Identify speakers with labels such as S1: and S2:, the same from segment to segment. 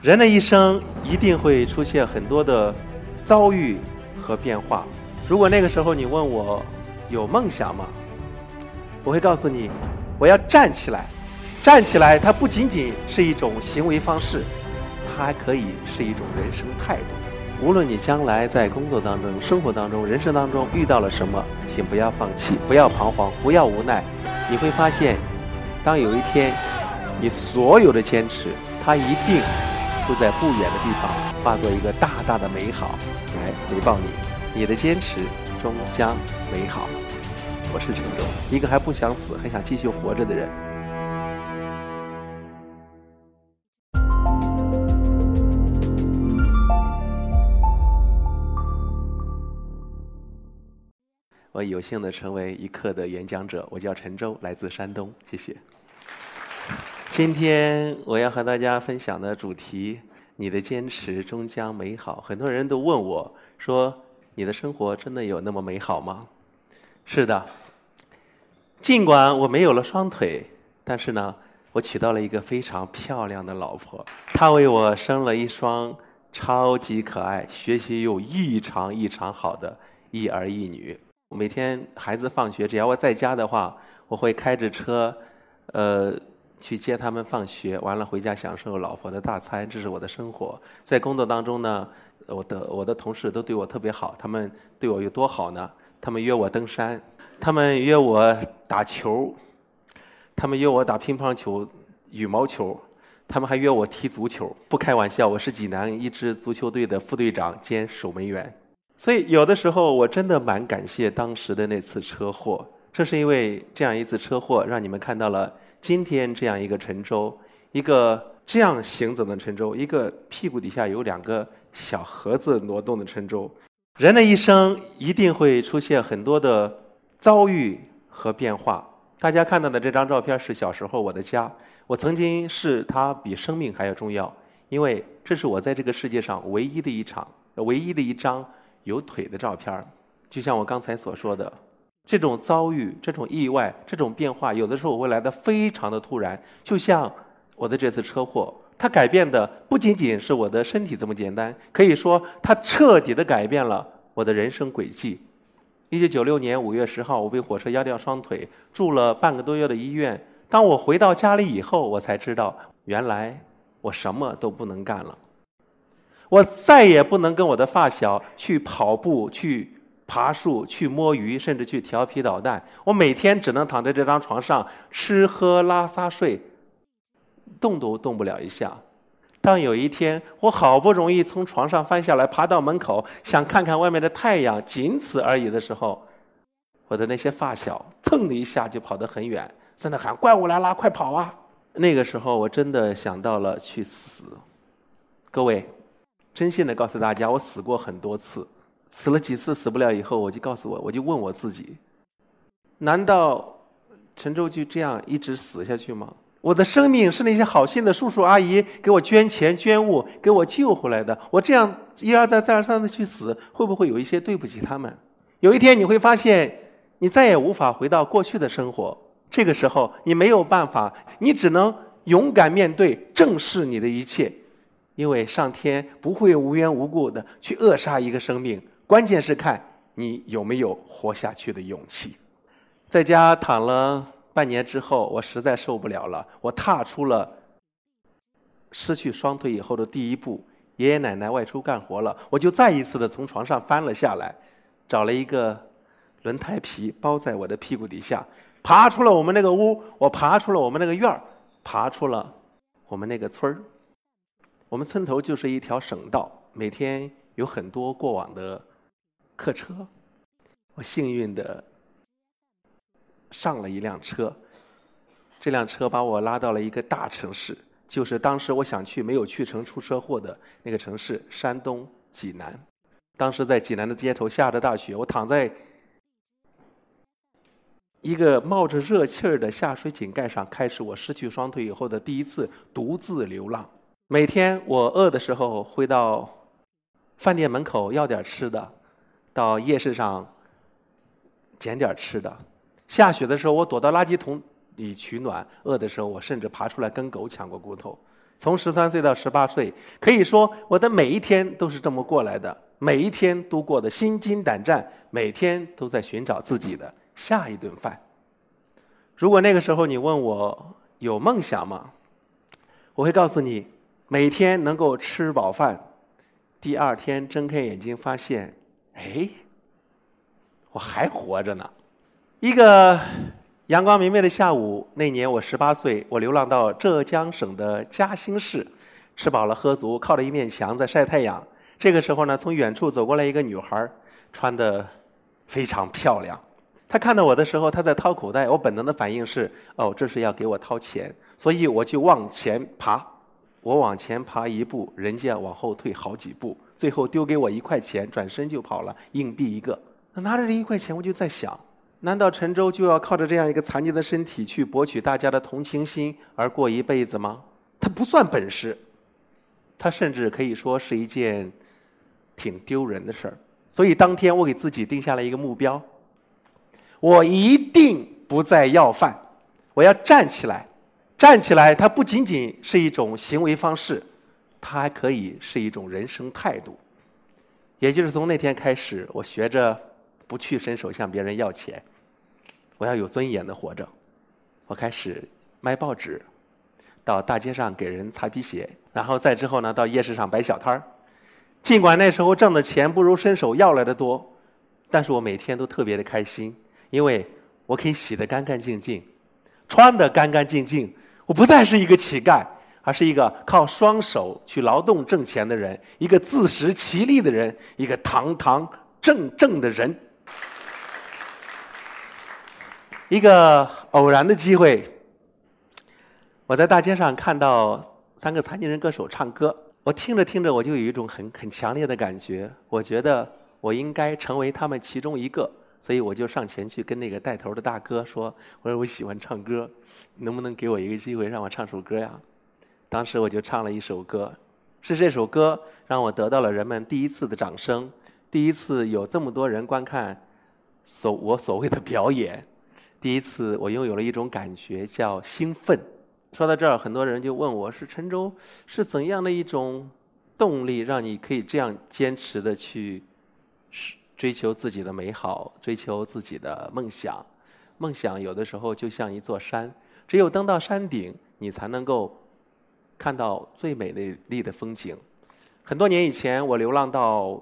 S1: 人的一生一定会出现很多的遭遇和变化。如果那个时候你问我有梦想吗？我会告诉你，我要站起来。站起来，它不仅仅是一种行为方式，它还可以是一种人生态度。无论你将来在工作当中、生活当中、人生当中遇到了什么，请不要放弃，不要彷徨，不要无奈。你会发现，当有一天你所有的坚持，它一定都在不远的地方化作一个大大的美好来回报你。你的坚持终将美好。我是陈忠，一个还不想死、还想继续活着的人。我有幸的成为一课的演讲者，我叫陈舟，来自山东，谢谢。今天我要和大家分享的主题：你的坚持终将美好。很多人都问我说：“你的生活真的有那么美好吗？”是的。尽管我没有了双腿，但是呢，我娶到了一个非常漂亮的老婆，她为我生了一双超级可爱、学习又异常异常好的一儿一女。每天孩子放学，只要我在家的话，我会开着车，呃，去接他们放学，完了回家享受老婆的大餐，这是我的生活。在工作当中呢，我的我的同事都对我特别好，他们对我有多好呢？他们约我登山，他们约我打球，他们约我打乒乓球、羽毛球，他们还约我踢足球。不开玩笑，我是济南一支足球队的副队长兼守门员。所以，有的时候我真的蛮感谢当时的那次车祸。正是因为这样一次车祸，让你们看到了今天这样一个陈州，一个这样行走的陈州，一个屁股底下有两个小盒子挪动的陈州。人的一生一定会出现很多的遭遇和变化。大家看到的这张照片是小时候我的家，我曾经视它比生命还要重要，因为这是我在这个世界上唯一的一场、唯一的一张。有腿的照片就像我刚才所说的，这种遭遇、这种意外、这种变化，有的时候会来的非常的突然。就像我的这次车祸，它改变的不仅仅是我的身体这么简单，可以说它彻底的改变了我的人生轨迹。一九九六年五月十号，我被火车压掉双腿，住了半个多月的医院。当我回到家里以后，我才知道，原来我什么都不能干了。我再也不能跟我的发小去跑步、去爬树、去摸鱼，甚至去调皮捣蛋。我每天只能躺在这张床上吃喝拉撒睡，动都动不了一下。当有一天我好不容易从床上翻下来，爬到门口，想看看外面的太阳，仅此而已的时候，我的那些发小蹭的一下就跑得很远，在那喊：“怪物来了，快跑啊！”那个时候我真的想到了去死。各位。真心的告诉大家，我死过很多次，死了几次死不了以后，我就告诉我，我就问我自己：难道陈舟就这样一直死下去吗？我的生命是那些好心的叔叔阿姨给我捐钱捐物给我救回来的，我这样一而再再而三的去死，会不会有一些对不起他们？有一天你会发现，你再也无法回到过去的生活，这个时候你没有办法，你只能勇敢面对，正视你的一切。因为上天不会无缘无故的去扼杀一个生命，关键是看你有没有活下去的勇气。在家躺了半年之后，我实在受不了了，我踏出了失去双腿以后的第一步。爷爷奶奶外出干活了，我就再一次的从床上翻了下来，找了一个轮胎皮包在我的屁股底下，爬出了我们那个屋，我爬出了我们那个院儿，爬出了我们那个村儿。我们村头就是一条省道，每天有很多过往的客车。我幸运的上了一辆车，这辆车把我拉到了一个大城市，就是当时我想去没有去成出车祸的那个城市——山东济南。当时在济南的街头下着大雪，我躺在一个冒着热气儿的下水井盖上，开始我失去双腿以后的第一次独自流浪。每天我饿的时候会到饭店门口要点吃的，到夜市上捡点吃的。下雪的时候我躲到垃圾桶里取暖，饿的时候我甚至爬出来跟狗抢过骨头。从十三岁到十八岁，可以说我的每一天都是这么过来的，每一天都过得心惊胆战，每天都在寻找自己的下一顿饭。如果那个时候你问我有梦想吗？我会告诉你，每天能够吃饱饭，第二天睁开眼睛发现，哎，我还活着呢。一个。阳光明媚的下午，那年我十八岁，我流浪到浙江省的嘉兴市，吃饱了喝足，靠着一面墙在晒太阳。这个时候呢，从远处走过来一个女孩，穿的非常漂亮。她看到我的时候，她在掏口袋。我本能的反应是：哦，这是要给我掏钱，所以我就往前爬。我往前爬一步，人家往后退好几步，最后丢给我一块钱，转身就跑了，硬币一个。拿着这一块钱，我就在想。难道陈州就要靠着这样一个残疾的身体去博取大家的同情心而过一辈子吗？他不算本事，他甚至可以说是一件挺丢人的事儿。所以当天我给自己定下了一个目标：我一定不再要饭，我要站起来。站起来，它不仅仅是一种行为方式，它还可以是一种人生态度。也就是从那天开始，我学着。不去伸手向别人要钱，我要有尊严的活着。我开始卖报纸，到大街上给人擦皮鞋，然后再之后呢，到夜市上摆小摊儿。尽管那时候挣的钱不如伸手要来的多，但是我每天都特别的开心，因为我可以洗得干干净净，穿得干干净净。我不再是一个乞丐，而是一个靠双手去劳动挣钱的人，一个自食其力的人，一个堂堂正正的人。一个偶然的机会，我在大街上看到三个残疾人歌手唱歌。我听着听着，我就有一种很很强烈的感觉。我觉得我应该成为他们其中一个，所以我就上前去跟那个带头的大哥说：“我说我喜欢唱歌，能不能给我一个机会让我唱首歌呀？”当时我就唱了一首歌，是这首歌让我得到了人们第一次的掌声，第一次有这么多人观看所我所谓的表演。第一次，我拥有了一种感觉，叫兴奋。说到这儿，很多人就问我是陈州是怎样的一种动力，让你可以这样坚持的去追求自己的美好，追求自己的梦想。梦想有的时候就像一座山，只有登到山顶，你才能够看到最美丽的风景。很多年以前，我流浪到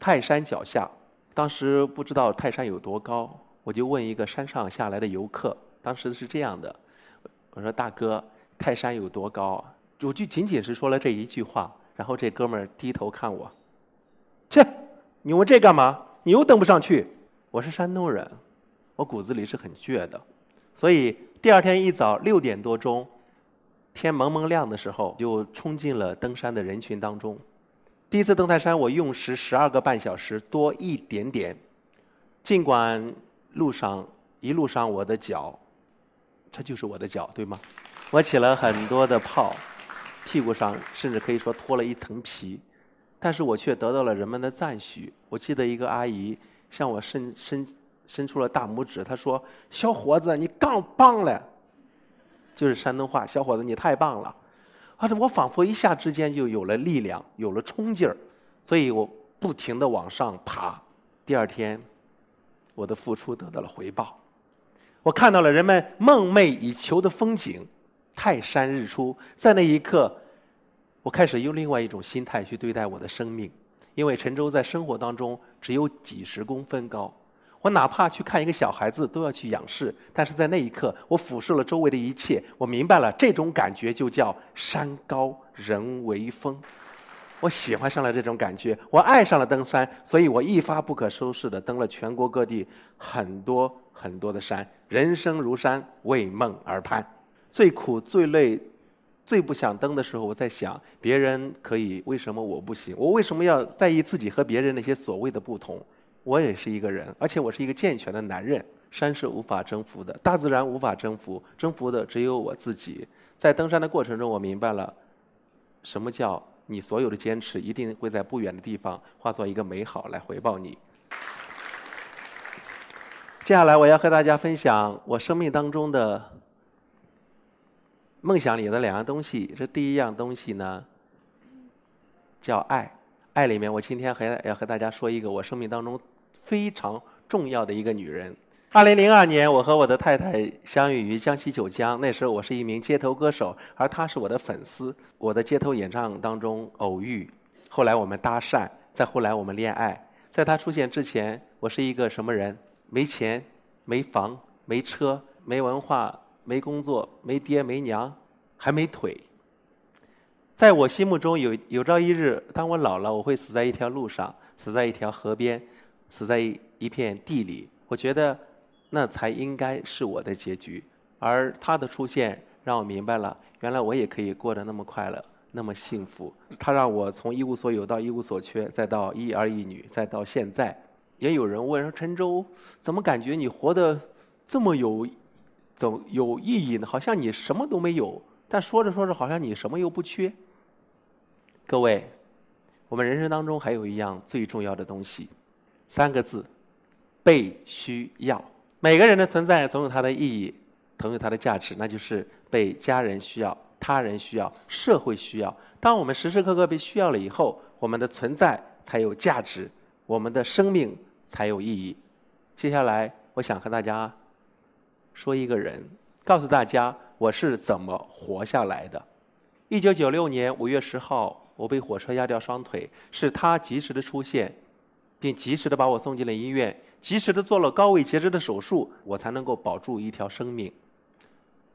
S1: 泰山脚下，当时不知道泰山有多高。我就问一个山上下来的游客，当时是这样的，我说：“大哥，泰山有多高？”我就仅仅是说了这一句话，然后这哥们儿低头看我，切，你问这干嘛？你又登不上去。我是山东人，我骨子里是很倔的，所以第二天一早六点多钟，天蒙蒙亮的时候，就冲进了登山的人群当中。第一次登泰山，我用时十二个半小时多一点点，尽管。路上一路上，我的脚，它就是我的脚，对吗？我起了很多的泡，屁股上甚至可以说脱了一层皮，但是我却得到了人们的赞许。我记得一个阿姨向我伸伸伸出了大拇指，她说：“小伙子，你杠棒了。”就是山东话，“小伙子，你太棒了。”而且我仿佛一下之间就有了力量，有了冲劲儿，所以我不停的往上爬。第二天。我的付出得到了回报，我看到了人们梦寐以求的风景——泰山日出。在那一刻，我开始用另外一种心态去对待我的生命，因为陈州在生活当中只有几十公分高，我哪怕去看一个小孩子都要去仰视。但是在那一刻，我俯视了周围的一切，我明白了这种感觉就叫山高人为峰。我喜欢上了这种感觉，我爱上了登山，所以我一发不可收拾的登了全国各地很多很多的山。人生如山，为梦而攀。最苦、最累、最不想登的时候，我在想：别人可以，为什么我不行？我为什么要在意自己和别人那些所谓的不同？我也是一个人，而且我是一个健全的男人。山是无法征服的，大自然无法征服，征服的只有我自己。在登山的过程中，我明白了什么叫。你所有的坚持一定会在不远的地方化作一个美好来回报你。接下来我要和大家分享我生命当中的梦想里的两样东西，这第一样东西呢，叫爱。爱里面，我今天还要和大家说一个我生命当中非常重要的一个女人。二零零二年，我和我的太太相遇于江西九江。那时候我是一名街头歌手，而她是我的粉丝。我的街头演唱当中偶遇，后来我们搭讪，再后来我们恋爱。在她出现之前，我是一个什么人？没钱、没房、没车、没文化、没工作、没爹没娘，还没腿。在我心目中，有有朝一日，当我老了，我会死在一条路上，死在一条河边，死在一片地里。我觉得。那才应该是我的结局，而他的出现让我明白了，原来我也可以过得那么快乐，那么幸福。他让我从一无所有到一无所缺，再到一儿一女，再到现在。也有人问说：“陈舟，怎么感觉你活得这么有，怎有意义呢？好像你什么都没有，但说着说着，好像你什么又不缺。”各位，我们人生当中还有一样最重要的东西，三个字：被需要。每个人的存在总有它的意义，总有它的价值，那就是被家人需要、他人需要、社会需要。当我们时时刻刻被需要了以后，我们的存在才有价值，我们的生命才有意义。接下来，我想和大家说一个人，告诉大家我是怎么活下来的。一九九六年五月十号，我被火车压掉双腿，是他及时的出现，并及时的把我送进了医院。及时的做了高位截肢的手术，我才能够保住一条生命。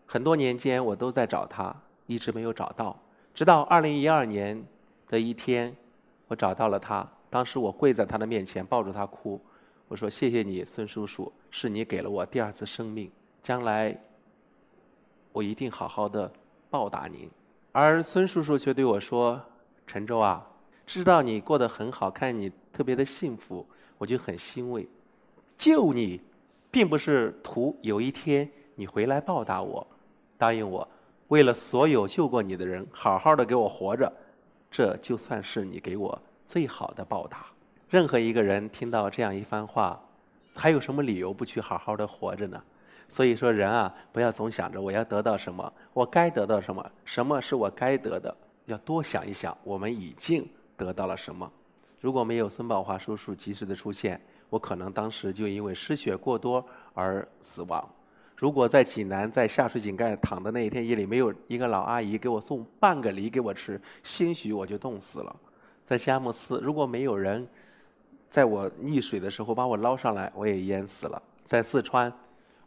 S1: 很多年间，我都在找他，一直没有找到。直到二零一二年的一天，我找到了他。当时我跪在他的面前，抱住他哭。我说：“谢谢你，孙叔叔，是你给了我第二次生命。将来，我一定好好的报答您。”而孙叔叔却对我说：“陈州啊，知道你过得很好，看你特别的幸福，我就很欣慰。”救你，并不是图有一天你回来报答我，答应我，为了所有救过你的人，好好的给我活着，这就算是你给我最好的报答。任何一个人听到这样一番话，还有什么理由不去好好的活着呢？所以说，人啊，不要总想着我要得到什么，我该得到什么，什么是我该得的，要多想一想，我们已经得到了什么。如果没有孙宝华叔叔及时的出现，我可能当时就因为失血过多而死亡。如果在济南在下水井盖躺的那一天夜里没有一个老阿姨给我送半个梨给我吃，兴许我就冻死了。在佳木斯，如果没有人在我溺水的时候把我捞上来，我也淹死了。在四川，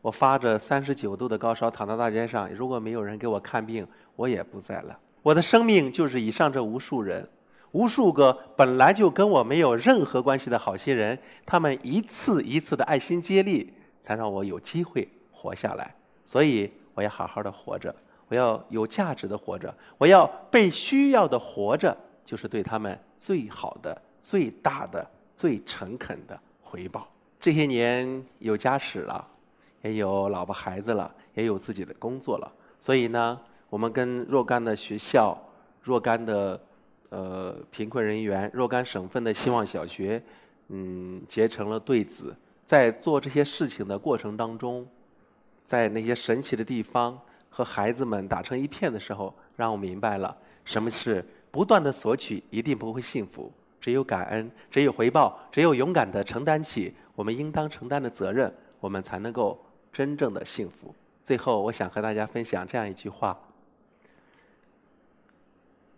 S1: 我发着三十九度的高烧躺在大街上，如果没有人给我看病，我也不在了。我的生命就是以上这无数人。无数个本来就跟我没有任何关系的好心人，他们一次一次的爱心接力，才让我有机会活下来。所以我要好好的活着，我要有价值的活着，我要被需要的活着，就是对他们最好的、最大的、最诚恳的回报。这些年有家室了，也有老婆孩子了，也有自己的工作了，所以呢，我们跟若干的学校、若干的。呃，贫困人员若干省份的希望小学，嗯，结成了对子。在做这些事情的过程当中，在那些神奇的地方和孩子们打成一片的时候，让我明白了什么是不断的索取一定不会幸福。只有感恩，只有回报，只有勇敢的承担起我们应当承担的责任，我们才能够真正的幸福。最后，我想和大家分享这样一句话。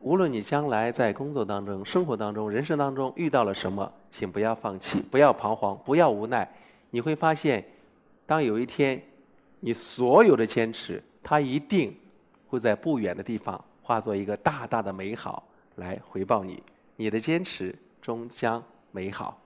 S1: 无论你将来在工作当中、生活当中、人生当中遇到了什么，请不要放弃，不要彷徨，不要无奈。你会发现，当有一天，你所有的坚持，它一定会在不远的地方化作一个大大的美好来回报你。你的坚持终将美好。